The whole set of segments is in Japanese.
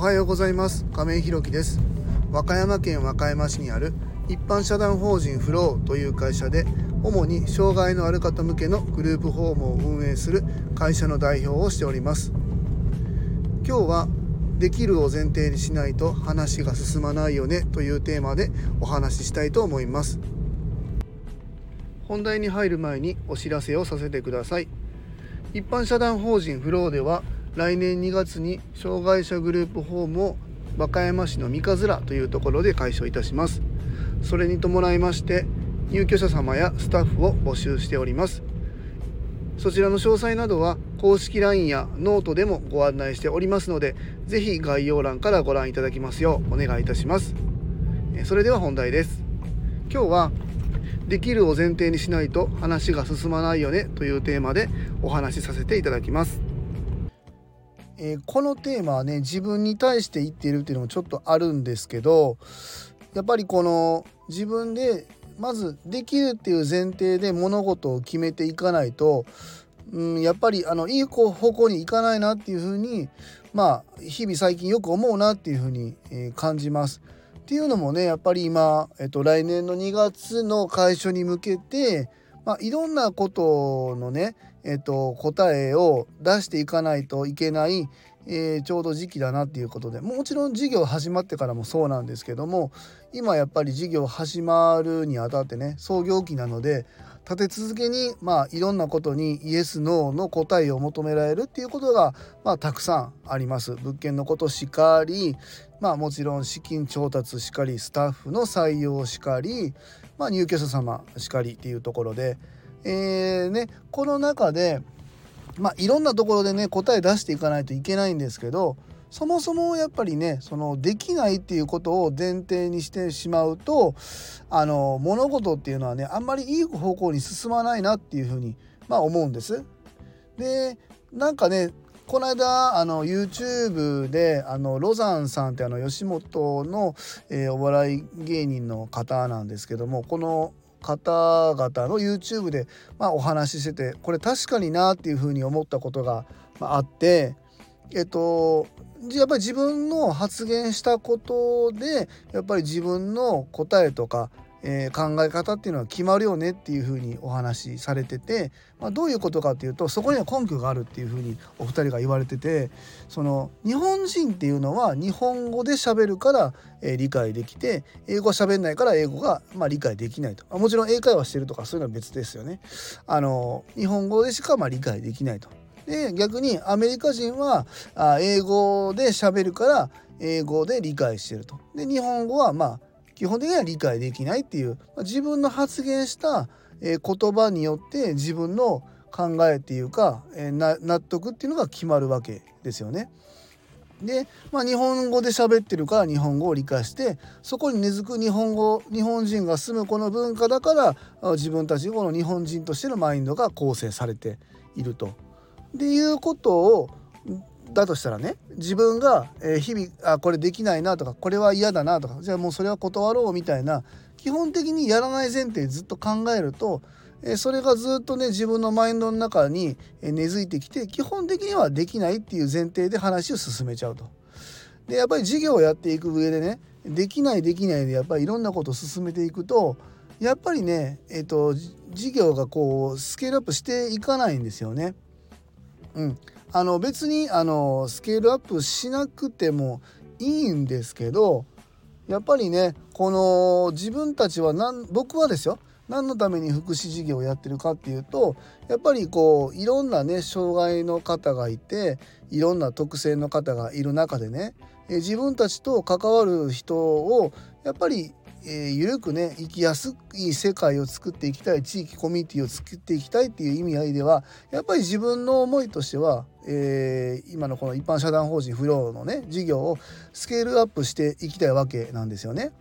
はようございます。亀井弘樹です。和歌山県和歌山市にある一般社団法人フローという会社で主に障害のある方向けのグループホームを運営する会社の代表をしております。今日はできるを前提にしないと話が進まないよねというテーマでお話ししたいと思います。本題に入る前にお知らせをさせてください。一般社団法人フローでは来年2月に障害者グループホームを和歌山市の三葛というところで開所いたします。それに伴いまして入居者様やスタッフを募集しております。そちらの詳細などは公式 LINE やノートでもご案内しておりますので是非概要欄からご覧いただきますようお願いいたします。それでは本題です。今日はできるを前提にしないと話が進まないよねというテーマでお話しさせていただきます。えー、このテーマはね自分に対して言っているっていうのもちょっとあるんですけどやっぱりこの自分でまずできるっていう前提で物事を決めていかないと、うん、やっぱりあのいい方向に行かないなっていうふうにまあ日々最近よく思うなっていうふうに、えー、感じます。っていうのもねやっぱり今、えっと、来年の2月の開所に向けて、まあ、いろんなことのねえっと、答えを出していかないといけない、えー、ちょうど時期だなっていうことでもちろん授業始まってからもそうなんですけども今やっぱり授業始まるにあたってね創業期なので立て続けにまあいろんなことにイエス・ノーの答えを求められるっていうことが、まあ、たくさんあります。物件のことしかりまあもちろん資金調達しかりスタッフの採用しかり、まあ、入居者様しかりっていうところで。えー、ね、この中で、まあ、いろんなところでね答え出していかないといけないんですけどそもそもやっぱりねそのできないっていうことを前提にしてしまうとあの物事っていうのはねあんまりいい方向に進まないなっていうふうに、まあ、思うんです。でなんかねこの間あの YouTube であのロザンさんってあの吉本の、えー、お笑い芸人の方なんですけどもこの方々の YouTube で、まあ、お話ししててこれ確かになっていうふうに思ったことがあってえっとやっぱり自分の発言したことでやっぱり自分の答えとかえー、考え方っていうのは決まるよねっていうふうにお話しされてて、まあ、どういうことかっていうとそこには根拠があるっていうふうにお二人が言われててその日本人っていうのは日本語で喋るから、えー、理解できて英語は喋んないから英語が、まあ、理解できないともちろん英会話してるとかそういうのは別ですよね。あの日本語でしかまあ理解できないと。で逆にアメリカ人はあ英語で喋るから英語で理解してると。で日本語はまあ基本的には理解できないっていうま自分の発言したえ言葉によって自分の考えっていうかえ納得っていうのが決まるわけですよね。で、まあ、日本語で喋ってるから日本語を理解してそこに根付く日本語日本人が住むこの文化だから自分たちこの日本人としてのマインドが構成されていると。でいうことをだとしたらね自分が日々あこれできないなとかこれは嫌だなとかじゃあもうそれは断ろうみたいな基本的にやらない前提ずっと考えるとそれがずっとね自分のマインドの中に根付いてきて基本的にはできないっていう前提で話を進めちゃうと。でやっぱり授業をやっていく上でねできないできないでやっぱりいろんなことを進めていくとやっぱりねえっ、と授業がこうスケールアップしていかないんですよね。うん、あの別にあのスケールアップしなくてもいいんですけどやっぱりねこの自分たちは何僕はですよ何のために福祉事業をやってるかっていうとやっぱりこういろんなね障害の方がいていろんな特性の方がいる中でね自分たちと関わる人をやっぱりえー、緩くね生きやすい世界を作っていきたい地域コミュニティを作っていきたいっていう意味合いではやっぱり自分の思いとしては、えー、今のこの一般社団法人フローのね事業をスケールアップしていきたいわけなんですよね。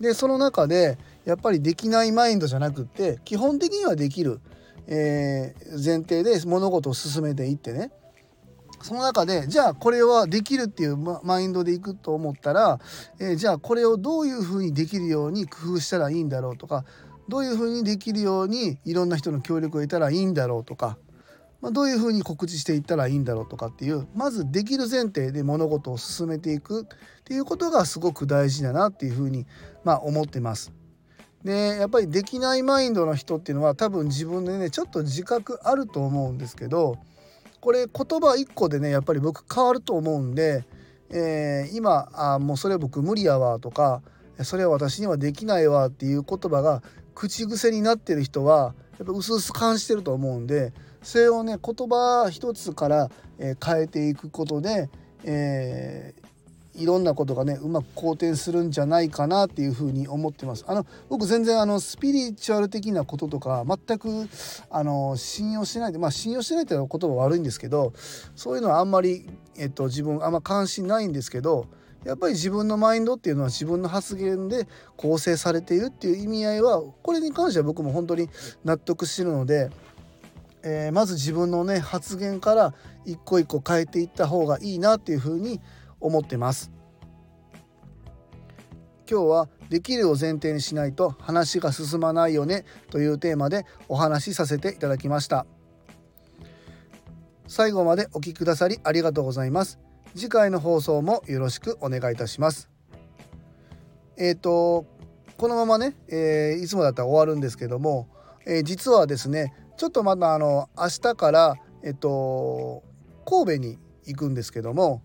でその中でやっぱりできないマインドじゃなくって基本的にはできる、えー、前提で物事を進めていってねその中でじゃあこれはできるっていうマインドでいくと思ったら、えー、じゃあこれをどういうふうにできるように工夫したらいいんだろうとかどういうふうにできるようにいろんな人の協力を得たらいいんだろうとか、まあ、どういうふうに告知していったらいいんだろうとかっていうまずできる前提で物事を進めていくっていうことがすごく大事だなっていうふうに、まあ、思ってます。でやっぱりできないマインドの人っていうのは多分自分でねちょっと自覚あると思うんですけどこれ言葉1個でねやっぱり僕変わると思うんで、えー、今あもうそれ僕無理やわとかそれは私にはできないわっていう言葉が口癖になってる人はやっぱ薄々感じてると思うんでそれをね言葉一つから、え変えていくことで、えー、いろんなことがねうまく好転するんじゃないかなっていうふうに思ってます。あの僕全然あのスピリチュアル的なこととか全くあの信用してないでまあ信用してないっていう言葉悪いんですけどそういうのはあんまり、えっと、自分あんま関心ないんですけどやっぱり自分のマインドっていうのは自分の発言で構成されているっていう意味合いはこれに関しては僕も本当に納得してるので、えー、まず自分のね発言から一個一個変えていった方がいいなっていうふうに思ってます。今日はできるを前提にしないと話が進まないよねというテーマでお話しさせていただきました最後までお聴きくださりありがとうございます次回の放送もよろしくお願いいたします。えっ、ー、とこのままね、えー、いつもだったら終わるんですけども、えー、実はですねちょっとまたあの明日からえっと神戸に行くんですけども、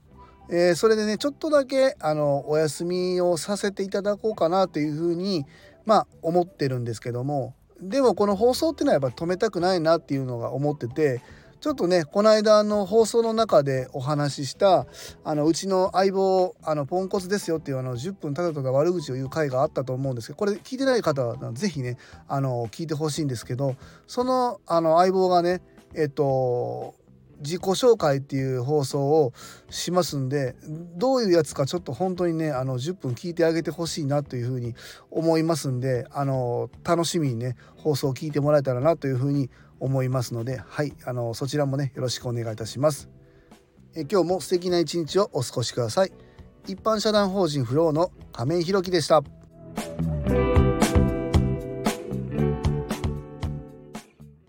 えー、それでねちょっとだけあのお休みをさせていただこうかなというふうにまあ思ってるんですけども。でもこの放送っていうのはやっぱ止めたくないなっていうのが思っててちょっとねこの間の放送の中でお話ししたあのうちの相棒あのポンコツですよっていうあの10分ただただ悪口を言う回があったと思うんですけどこれ聞いてない方は是非ねあの聞いてほしいんですけどそのあの相棒がねえっと自己紹介っていう放送をしますんでどういうやつかちょっと本当にねあの10分聞いてあげてほしいなというふうに思いますんであの楽しみにね放送を聞いてもらえたらなというふうに思いますのではいあのそちらもねよろしくお願いいたします。え今日も素敵な一日をお過ごしください。一般社団法人フローの亀井弘樹でした。